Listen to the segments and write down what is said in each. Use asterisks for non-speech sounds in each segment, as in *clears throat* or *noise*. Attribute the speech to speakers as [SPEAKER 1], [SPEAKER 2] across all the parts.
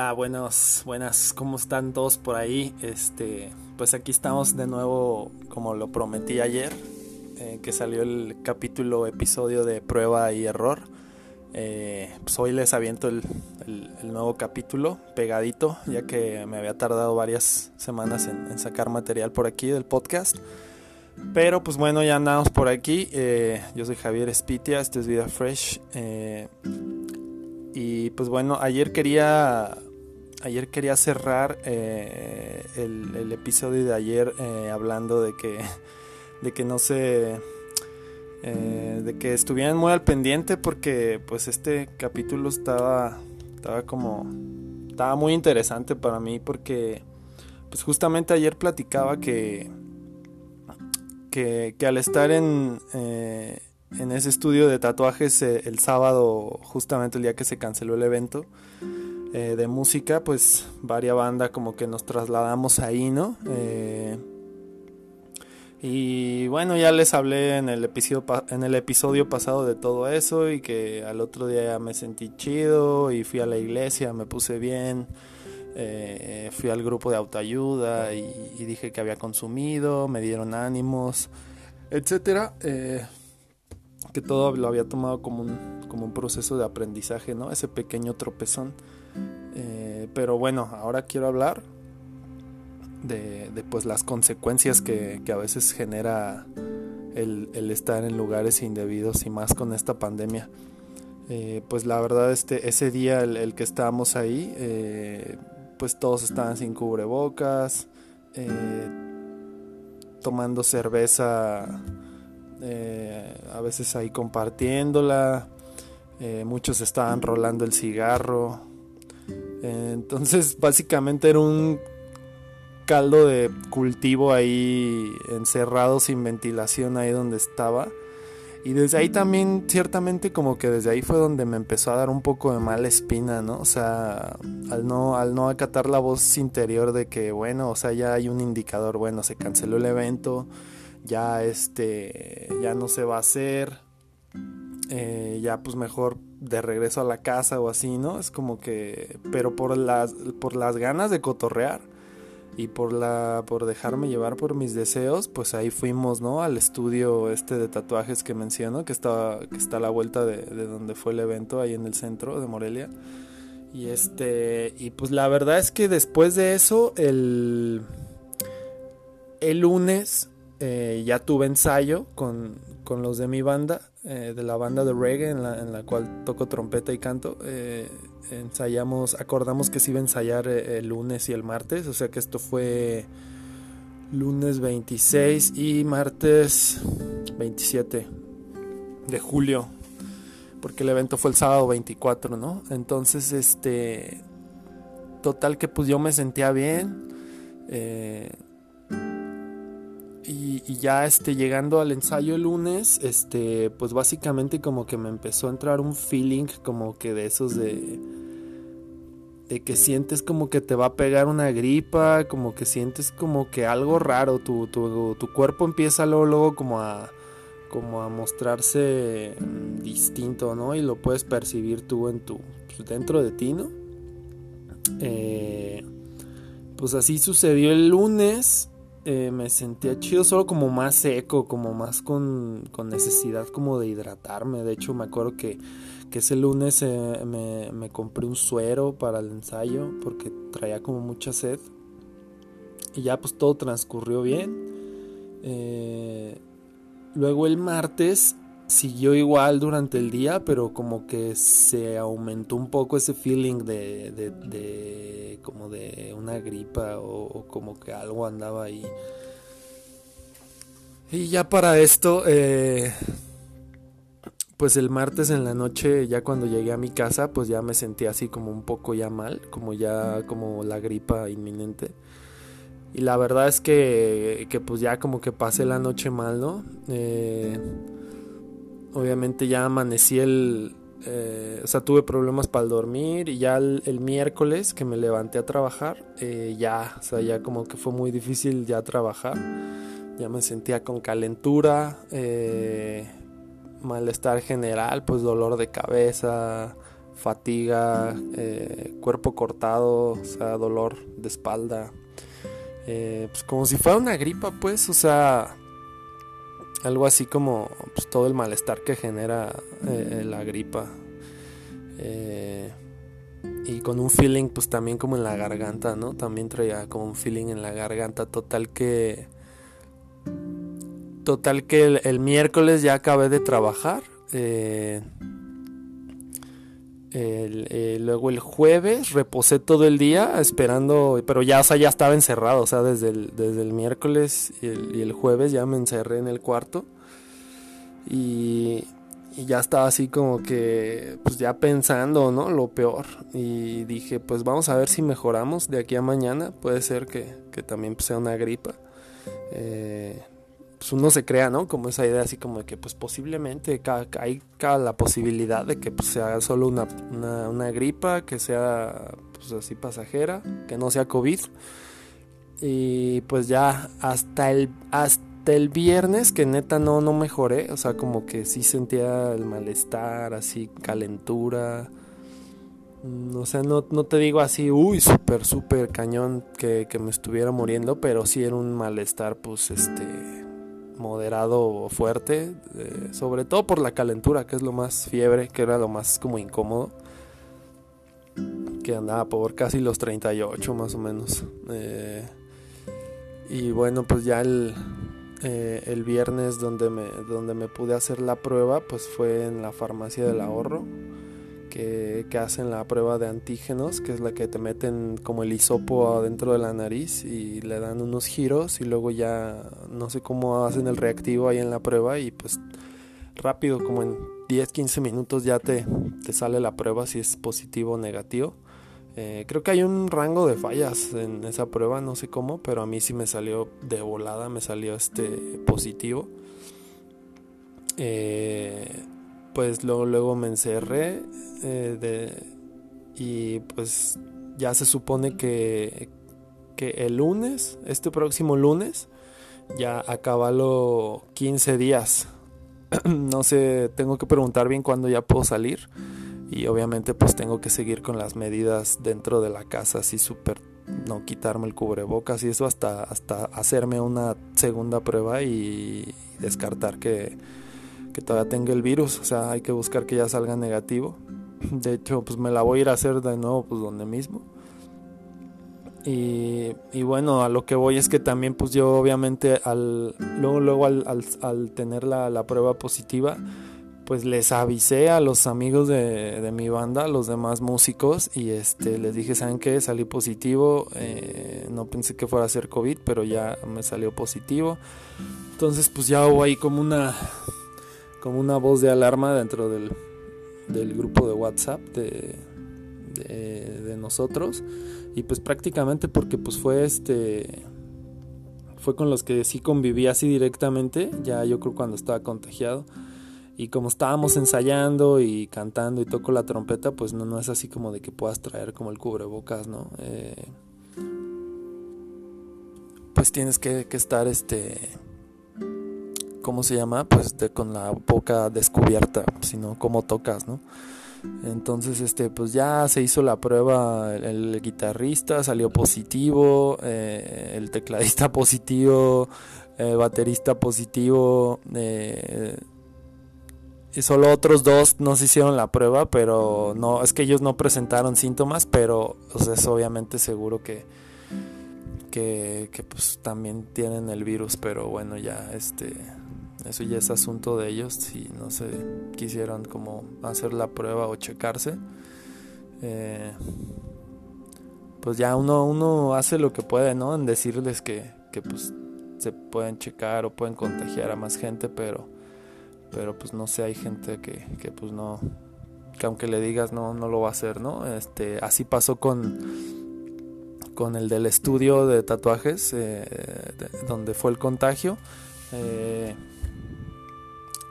[SPEAKER 1] Hola, buenos, buenas, ¿cómo están todos por ahí? Este, pues aquí estamos de nuevo, como lo prometí ayer, eh, que salió el capítulo, episodio de prueba y error. Eh, pues hoy les aviento el, nuevo capítulo pegadito, ya que me había tardado varias semanas en, sacar material por aquí del podcast. Pero pues bueno, ya andamos por aquí. Eh, yo soy Javier Espitia, esto es Vida Fresh. Y pues bueno, ayer quería ayer quería cerrar eh, el, episodio de ayer eh, hablando de que *laughs* de que no se eh, de que estuvieran muy al pendiente porque pues este capítulo estaba estaba como estaba muy interesante para mí porque pues justamente ayer platicaba que que, que al estar en en ese estudio de tatuajes el sábado, justamente el día que se canceló el evento eh, de música, pues varia banda como que nos trasladamos ahí, ¿no? Eh, y bueno, ya les hablé en el, episodio, en el episodio pasado de todo eso y que al otro día ya me sentí chido y fui a la iglesia, me puse bien. fui al grupo de autoayuda y, dije que había consumido, me dieron ánimos, etcétera que todo lo había tomado como un, como un proceso de aprendizaje, ¿no? Ese pequeño tropezón. Eh, pero bueno, ahora quiero hablar de, pues las consecuencias que, a veces genera el, estar en lugares indebidos y más con esta pandemia. Eh, pues la verdad este ese día el, que estábamos ahí eh, pues todos estaban sin cubrebocas tomando cerveza a veces ahí compartiéndola, muchos estaban rolando el cigarro. Entonces básicamente era un caldo de cultivo ahí encerrado sin ventilación ahí donde estaba. Y desde ahí también, ciertamente como que desde ahí fue donde me empezó a dar un poco de mala espina, ¿no? O sea, al no, al no acatar la voz interior de que, bueno, o sea, ya hay un indicador, bueno, se canceló el evento, ya este ya no se va a hacer eh, ya pues mejor de regreso a la casa o así no es como que pero por las por las ganas de cotorrear y por la por dejarme llevar por mis deseos pues ahí fuimos no al estudio este de tatuajes que menciono que está que está a la vuelta de, de donde fue el evento ahí en el centro de Morelia. Y este y pues la verdad es que después de eso el el lunes eh, ya tuve ensayo con, los de mi banda, eh, de la banda de reggae en la, cual toco trompeta y canto. Eh, ensayamos, acordamos que se iba a ensayar el lunes y el martes, o sea que esto fue lunes 26 y martes 27 de julio, porque el evento fue el sábado 24, ¿no? Entonces, este, total que pues yo me sentía bien. Y, ya este, llegando al ensayo el lunes, este, pues básicamente como que me empezó a entrar un feeling como que de esos de, de que sientes como que te va a pegar una gripa, como que sientes como que algo raro, tu, tu, tu cuerpo empieza luego, luego como a como a mostrarse distinto, ¿no? Y lo puedes percibir tú en tu pues, dentro de ti, ¿no? Eh, pues así sucedió el lunes eh, me sentía chido, solo como más seco, como más con, necesidad como de hidratarme. De hecho, me acuerdo que, ese lunes eh, me, compré un suero para el ensayo porque traía como mucha sed. Y ya pues todo transcurrió bien. Eh, luego el martes siguió igual durante el día, pero como que se aumentó un poco ese feeling de, de, como de una gripa o, como que algo andaba ahí. Y ya para esto, eh, pues el martes en la noche, ya cuando llegué a mi casa, pues ya me sentí así como un poco ya mal, como ya como la gripa inminente. Y la verdad es que, que pues ya como que pasé la noche mal, ¿no? Eh, obviamente ya amanecí el... Eh, o sea, tuve problemas para dormir y ya el, miércoles que me levanté a trabajar, eh, ya, o sea, ya como que fue muy difícil ya trabajar. Ya me sentía con calentura, eh, malestar general, pues dolor de cabeza, fatiga, cuerpo cortado, o sea, dolor de espalda. Eh, pues como si fuera una gripa, pues, o sea, algo así como pues, todo el malestar que genera eh, la gripa. y con un feeling, pues también como en la garganta, ¿no? También traía como un feeling en la garganta, total que... Total que el miércoles ya acabé de trabajar eh, eh, luego el jueves reposé todo el día esperando, pero ya, ya estaba encerrado, o sea, desde el, desde el miércoles y el, jueves ya me encerré en el cuarto y, ya estaba así como que, pues ya pensando, ¿no? Lo peor y dije, pues vamos a ver si mejoramos de aquí a mañana, puede ser que, también sea una gripa. Eh, pues uno se crea, ¿no? Como esa idea así como de que pues posiblemente hay la posibilidad de que pues, sea solo una, una, gripa, que sea pues así pasajera, que no sea COVID. Y pues ya hasta el, hasta el viernes que neta no, no mejoré, o sea como que sí sentía el malestar, así calentura. Mm, o sea, no, no te digo así, uy, súper, súper cañón que, que me estuviera muriendo, pero sí era un malestar, pues, este, moderado o fuerte, eh, sobre todo por la calentura, que es lo más fiebre, que era lo más como incómodo, que andaba por casi los 38 más o menos. Eh, y bueno, pues ya el, eh, el viernes donde me, donde me pude hacer la prueba, pues fue en la farmacia del ahorro que, hacen la prueba de antígenos, que es la que te meten como el hisopo adentro de la nariz y le dan unos giros y luego ya no sé cómo hacen el reactivo ahí en la prueba y pues rápido, como en 10-15 minutos ya te, te, sale la prueba si es positivo o negativo. Eh, creo que hay un rango de fallas en esa prueba, no sé cómo, pero a mí sí me salió de volada, me salió este positivo. Eh, pues luego, luego me encerré eh, y pues ya se supone que, que el lunes, este próximo lunes, ya acaba los 15 días. *clears throat* no sé, tengo que preguntar bien cuándo ya puedo salir. Y obviamente pues tengo que seguir con las medidas dentro de la casa, así súper no quitarme el cubrebocas y eso hasta, hasta hacerme una segunda prueba y descartar que, que todavía tenga el virus, o sea, hay que buscar que ya salga negativo. De hecho, pues me la voy a ir a hacer de nuevo, pues donde mismo. Y, bueno, a lo que voy es que también, pues yo obviamente, al, luego, luego al, al, tener la, la, prueba positiva, pues les avisé a los amigos de, de, mi banda, los demás músicos, y este les dije, ¿saben qué? Salí positivo, eh, no pensé que fuera a ser COVID, pero ya me salió positivo. Entonces, pues ya hubo ahí como una como una voz de alarma dentro del, grupo de WhatsApp de, de, nosotros. Y pues prácticamente porque pues fue este fue con los que sí conviví así directamente ya yo creo cuando estaba contagiado. Y como estábamos ensayando y cantando y toco la trompeta pues no, no es así como de que puedas traer como el cubrebocas no eh, pues tienes que, que estar este ¿cómo se llama? Pues con la boca descubierta, sino cómo tocas, ¿no? Entonces, este, pues ya se hizo la prueba, el, guitarrista salió positivo, eh, el tecladista *laughs* positivo, el baterista positivo, eh, y solo otros dos no se hicieron la prueba, pero no, es que ellos no presentaron síntomas, pero pues es obviamente seguro que, que, que pues también tienen el virus, pero bueno, ya este eso ya es asunto de ellos si no se quisieran como hacer la prueba o checarse. Eh, pues ya uno, uno hace lo que puede, ¿no? En decirles que, que pues se pueden checar o pueden contagiar a más gente, pero, pero pues no sé, hay gente que, que pues no, que aunque le digas no, no lo va a hacer, ¿no? Este, así pasó con, con el del estudio de tatuajes, eh, donde fue el contagio. Eh,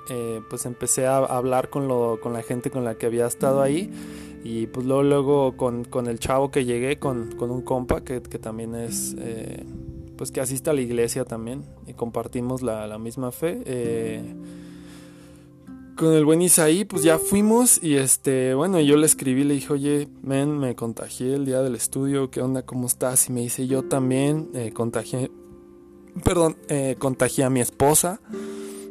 [SPEAKER 1] eh, pues empecé a hablar con, lo, con la gente con la que había estado ahí y pues luego, luego con, con el chavo que llegué, con, con un compa que, que también es, eh, pues que asiste a la iglesia también y compartimos la, la misma fe. Eh, con el buen Isaí, pues ya fuimos y este, bueno, yo le escribí, le dije, oye, men, me contagié el día del estudio, ¿qué onda? ¿Cómo estás? Y me dice, yo también contagié, perdón, eh, contagié a mi esposa,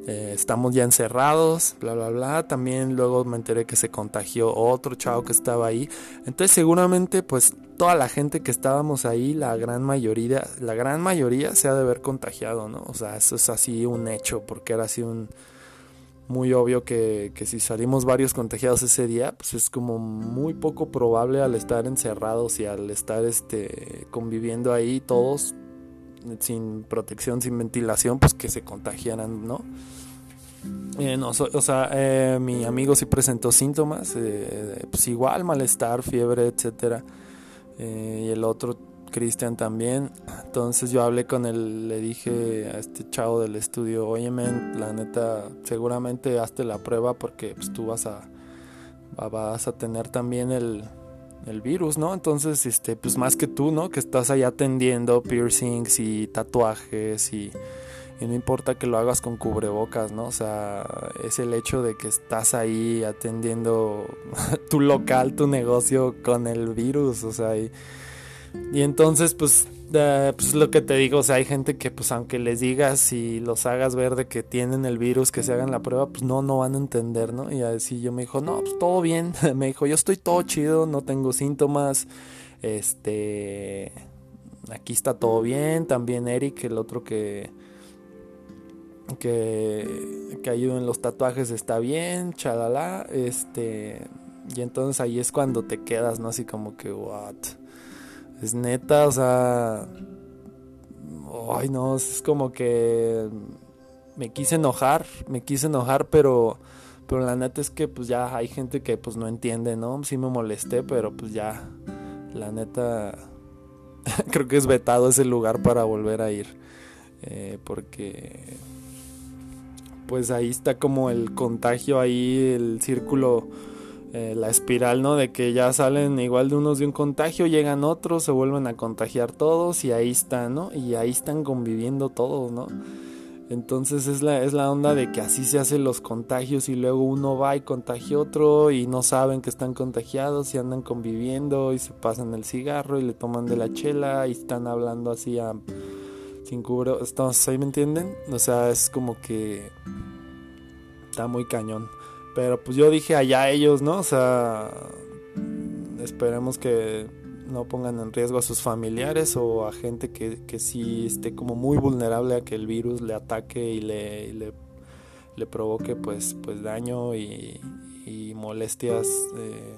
[SPEAKER 1] eh, estamos ya encerrados, bla, bla, bla. También luego me enteré que se contagió otro chavo que estaba ahí. Entonces seguramente pues toda la gente que estábamos ahí, la gran mayoría, la gran mayoría se ha de haber contagiado, ¿no? O sea, eso es así un hecho, porque era así un muy obvio que, si salimos varios contagiados ese día, pues es como muy poco probable al estar encerrados y al estar este conviviendo ahí todos sin protección, sin ventilación, pues que se contagiaran, ¿no? Eh, no, o sea, eh, mi amigo sí presentó síntomas, eh, pues igual, malestar, fiebre, etcétera. y el otro Cristian también. Entonces yo hablé con él, le dije a este chavo del estudio, oye men, la neta, seguramente hazte la prueba porque pues, tú vas a, vas a tener también el, el virus, ¿no? Entonces, este, pues más que tú, ¿no? Que estás ahí atendiendo piercings y tatuajes y, y, no importa que lo hagas con cubrebocas, ¿no? O sea, es el hecho de que estás ahí atendiendo *laughs* tu local, tu negocio con el virus, o sea, y, y entonces, pues, pues lo que te digo, o sea, hay gente que pues aunque les digas y los hagas ver de que tienen el virus, que se hagan la prueba, pues no, no van a entender, ¿no? Y así yo me dijo, no, pues todo bien, *laughs* me dijo, yo estoy todo chido, no tengo síntomas, este, aquí está todo bien, también Eric, el otro que, que, que ayuda en los tatuajes está bien, chalala, este, y entonces ahí es cuando te quedas, ¿no? Así como que, what? Es neta, o sea. Ay, no, es como que. Me quise enojar, me quise enojar, pero. Pero la neta es que pues ya hay gente que pues no entiende, ¿no? Sí me molesté, pero pues ya. La neta. *laughs* creo que es vetado ese lugar para volver a ir. Eh, porque. Pues ahí está como el contagio, ahí el círculo eh, la espiral, ¿no? De que ya salen igual de unos de un contagio, llegan otros, se vuelven a contagiar todos y ahí están, ¿no? Y ahí están conviviendo todos, ¿no? Entonces es la, es la onda de que así se hacen los contagios y luego uno va y contagia otro y no saben que están contagiados y andan conviviendo y se pasan el cigarro y le toman de la chela y están hablando así a, sin cubro. ¿Estamos ahí, me entienden? O sea, es como que está muy cañón. Pero pues yo dije allá ellos, ¿no? O sea, esperemos que no pongan en riesgo a sus familiares o a gente que, que sí esté como muy vulnerable a que el virus le ataque y le, le, provoque pues, pues daño y, molestias eh,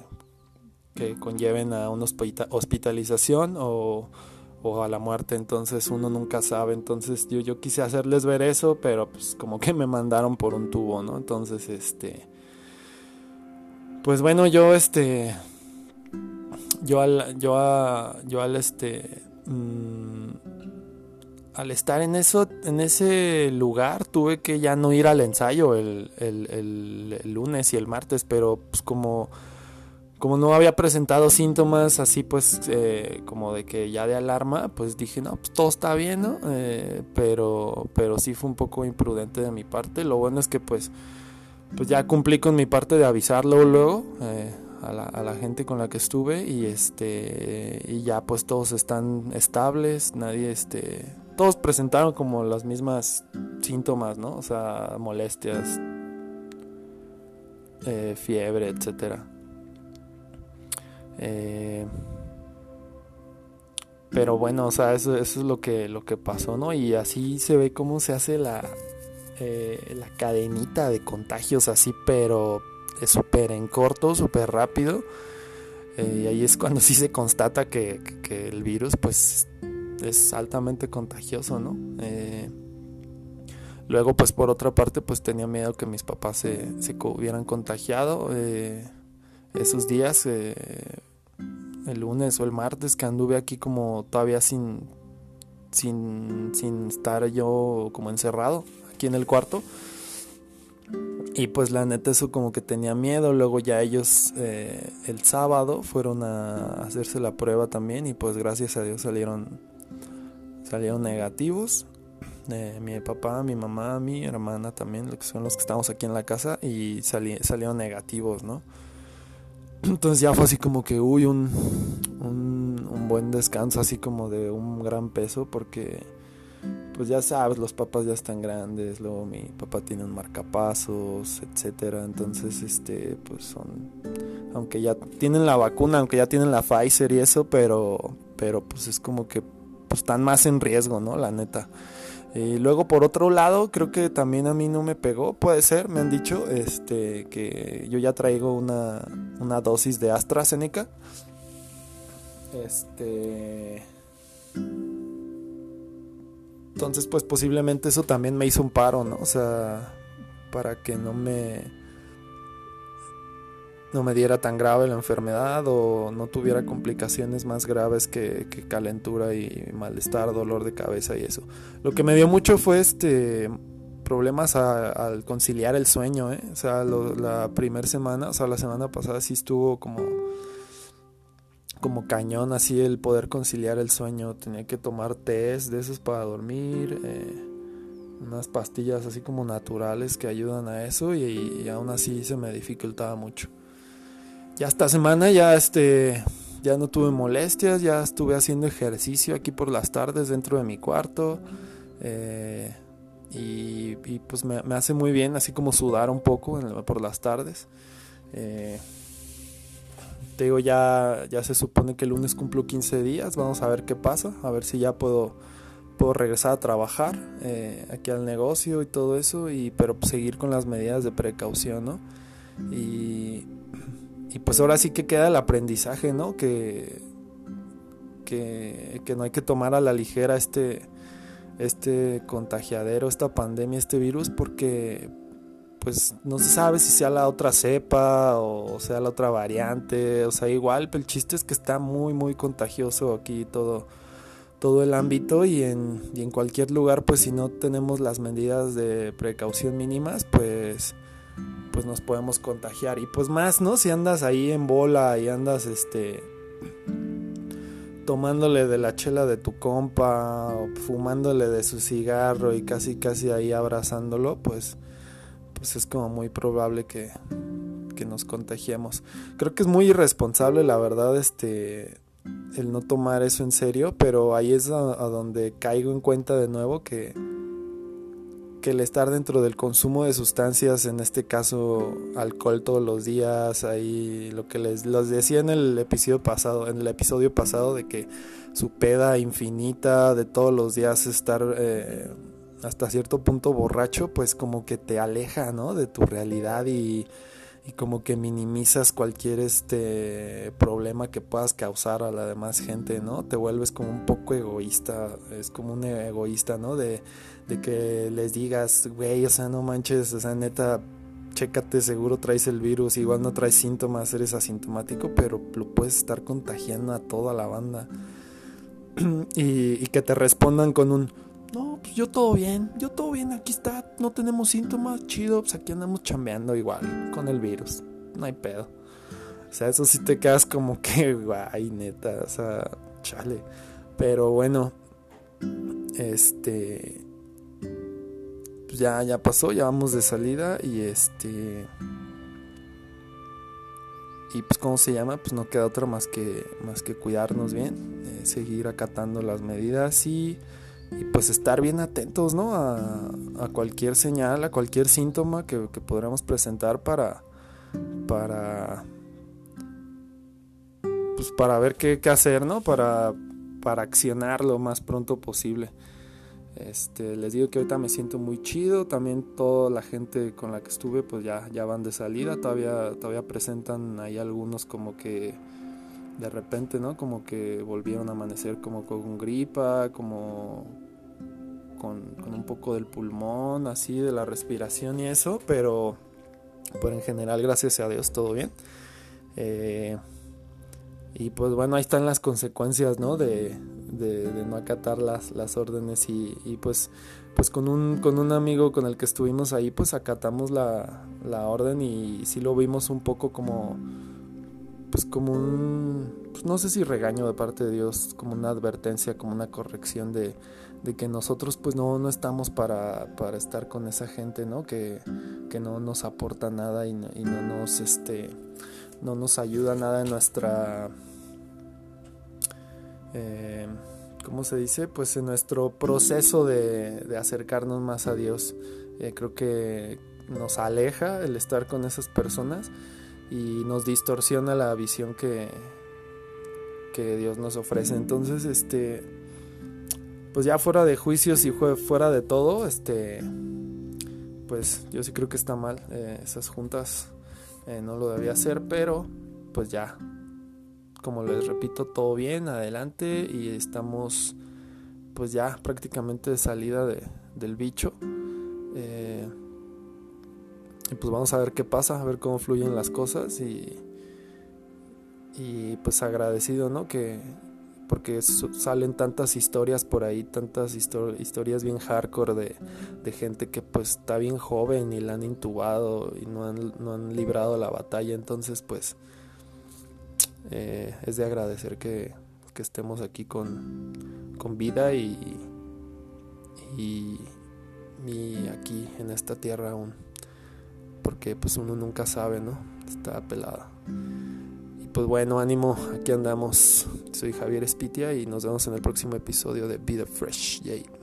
[SPEAKER 1] que conlleven a una hospitalización o, o, a la muerte. Entonces uno nunca sabe. Entonces yo, yo quise hacerles ver eso, pero pues como que me mandaron por un tubo, ¿no? Entonces este pues bueno, yo este. Yo al. Yo, a, yo al este. Mm, al estar en eso. En ese lugar. Tuve que ya no ir al ensayo el, el, lunes y el martes. Pero pues como. Como no había presentado síntomas así pues eh, como de que ya de alarma, pues dije, no, pues todo está bien, ¿no? Eh, pero, pero sí fue un poco imprudente de mi parte. Lo bueno es que pues pues ya cumplí con mi parte de avisarlo luego eh, a, la, a, la, gente con la que estuve y este y ya pues todos están estables nadie este todos presentaron como las mismas síntomas no o sea molestias fiebre etcétera eh, pero bueno o sea eso, es lo que lo que pasó no y así se ve cómo se hace la eh, la cadenita de contagios así, pero es súper en corto, súper rápido. Eh, y ahí es cuando sí se constata que, el virus pues es altamente contagioso, ¿no? Eh, luego pues por otra parte pues tenía miedo que mis papás se, se hubieran contagiado esos días, el lunes o el martes que anduve aquí como todavía sin, sin, sin estar yo como encerrado aquí en el cuarto. Y pues la neta eso como que tenía miedo. Luego ya ellos eh, el sábado fueron a hacerse la prueba también y pues gracias a Dios salieron salieron negativos. eh, mi papá, mi mamá, mi hermana también, que son los que estamos aquí en la casa, y salieron negativos, ¿no? Entonces ya fue así como que, uy, un, un, buen descanso, así como de un gran peso, porque, pues ya sabes, los papás ya están grandes, luego mi papá tiene un marcapasos, etcétera, entonces, este, pues son, aunque ya tienen la vacuna, aunque ya tienen la Pfizer y eso, pero, pero pues es como que, pues están más en riesgo, ¿no? La neta. Y luego por otro lado, creo que también a mí no me pegó, puede ser, me han dicho, este, que yo ya traigo una, una dosis de AstraZeneca. Este. Entonces, pues posiblemente eso también me hizo un paro, ¿no? O sea, para que no me no me diera tan grave la enfermedad o no tuviera complicaciones más graves que, calentura y malestar, dolor de cabeza y eso. Lo que me dio mucho fue este problemas al conciliar el sueño, ¿eh? O sea, la primera semana, o sea, la semana pasada sí estuvo como como cañón así el poder conciliar el sueño. Tenía que tomar test de esos para dormir, eh, unas pastillas así como naturales que ayudan a eso y aún así se me dificultaba mucho ya esta semana ya este ya no tuve molestias, ya estuve haciendo ejercicio aquí por las tardes dentro de mi cuarto. Eh, y, pues me, hace muy bien, así como sudar un poco por las tardes. Eh, te digo, ya, ya se supone que el lunes cumplo 15 días, vamos a ver qué pasa, a ver si ya puedo, puedo regresar a trabajar eh, aquí al negocio y todo eso, y, pero pues seguir con las medidas de precaución, ¿no? Y, y pues ahora sí que queda el aprendizaje, ¿no? Que, que, no hay que tomar a la ligera este, este contagiadero, esta pandemia, este virus, porque pues no se sabe si sea la otra cepa o sea la otra variante, o sea, igual, pero el chiste es que está muy, muy contagioso aquí todo, todo el ámbito y en, y en cualquier lugar, pues si no tenemos las medidas de precaución mínimas, pues pues nos podemos contagiar. Y pues más, ¿no? Si andas ahí en bola y andas este tomándole de la chela de tu compa o fumándole de su cigarro y casi casi ahí abrazándolo, pues pues es como muy probable que, que nos contagiemos. Creo que es muy irresponsable, la verdad, este el no tomar eso en serio, pero ahí es a donde caigo en cuenta de nuevo que que el estar dentro del consumo de sustancias, en este caso alcohol todos los días, ahí lo que les decía en el episodio pasado, en el episodio pasado de que su peda infinita de todos los días estar eh, hasta cierto punto borracho, pues como que te aleja, ¿no? De tu realidad y, y como que minimizas cualquier este problema que puedas causar a la demás gente, ¿no? Te vuelves como un poco egoísta, es como un egoísta, ¿no? De de que les digas, güey, o sea, no manches, o sea, neta, chécate, seguro traes el virus, igual no traes síntomas, eres asintomático, pero lo puedes estar contagiando a toda la banda. *clears throat* y, que te respondan con un, yo todo bien, yo todo bien, aquí está, no tenemos síntomas, chido, pues aquí andamos chambeando igual con el virus, no hay pedo. O sea, eso sí te quedas como que, *laughs* guay, neta, o sea, chale. Pero bueno, este pues ya, ya pasó, ya vamos de salida y este... Y pues cómo se llama, pues no queda otra más que, más que cuidarnos bien, eh, seguir acatando las medidas y, y, pues estar bien atentos, ¿no? A, cualquier señal, a cualquier síntoma que, que presentar para, para, pues para ver qué, qué hacer, ¿no? Para, para accionar lo más pronto posible. Este, les digo que ahorita me siento muy chido, también toda la gente con la que estuve pues ya, ya van de salida, todavía, todavía presentan ahí algunos como que de repente, ¿no? Como que volvieron a amanecer como con gripa, como con, un poco del pulmón, así, de la respiración y eso, pero, pero en general, gracias a Dios, todo bien. Eh, y pues bueno, ahí están las consecuencias, ¿no? De, de, no acatar las, las órdenes y, y, pues, pues con, un, con un amigo con el que estuvimos ahí, pues acatamos la, la orden y sí lo vimos un poco como, pues como un, pues no sé si regaño de parte de Dios, como una advertencia, como una corrección de, de que nosotros pues no, no estamos para, para estar con esa gente, ¿no? Que, que no nos aporta nada y no, y no nos este no nos ayuda nada en nuestra eh, ¿cómo se dice? Pues en nuestro proceso de, de acercarnos más a Dios. Eh, creo que nos aleja el estar con esas personas y nos distorsiona la visión que, que Dios nos ofrece. Entonces, este, pues ya fuera de juicios y fuera de todo, este, pues yo sí creo que está mal eh, esas juntas, eh, no lo debía hacer, pero pues ya, como les repito, todo bien, adelante y estamos pues ya prácticamente de salida de, del bicho. Eh, y pues vamos a ver qué pasa, a ver cómo fluyen las cosas y, y pues agradecido, ¿no? Que porque salen tantas historias por ahí, tantas historias bien hardcore de, de, gente que pues está bien joven y la han intubado y no han, no han librado la batalla, entonces pues eh, es de agradecer que, que estemos aquí con, con vida y, y, y aquí en esta tierra aún porque pues uno nunca sabe, ¿no? Está pelada. Y pues bueno, ánimo, aquí andamos. Soy Javier Espitia y nos vemos en el próximo episodio de Be the Fresh. Yay.